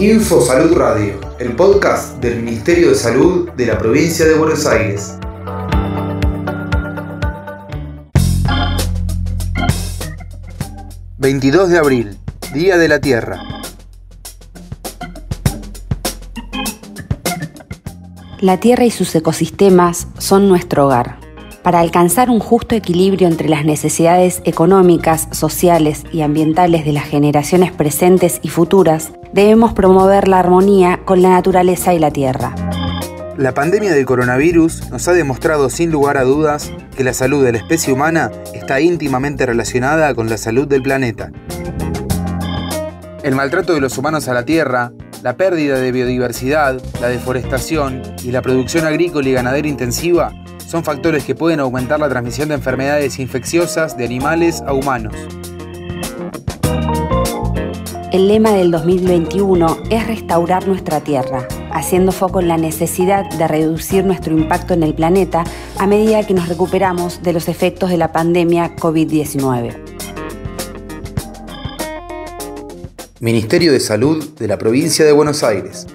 Info Salud Radio, el podcast del Ministerio de Salud de la provincia de Buenos Aires. ...22 de abril, Día de la Tierra. La Tierra y sus ecosistemas son nuestro hogar. Para alcanzar un justo equilibrio entre las necesidades económicas, sociales y ambientales de las generaciones presentes y futuras, debemos promover la armonía con la naturaleza y la Tierra. La pandemia del coronavirus nos ha demostrado sin lugar a dudas que la salud de la especie humana está íntimamente relacionada con la salud del planeta. El maltrato de los humanos a la Tierra, la pérdida de biodiversidad, la deforestación y la producción agrícola y ganadera intensiva son factores que pueden aumentar la transmisión de enfermedades infecciosas de animales a humanos. El lema del 2021 es restaurar nuestra tierra, haciendo foco en la necesidad de reducir nuestro impacto en el planeta a medida que nos recuperamos de los efectos de la pandemia COVID-19. Ministerio de Salud de la Provincia de Buenos Aires.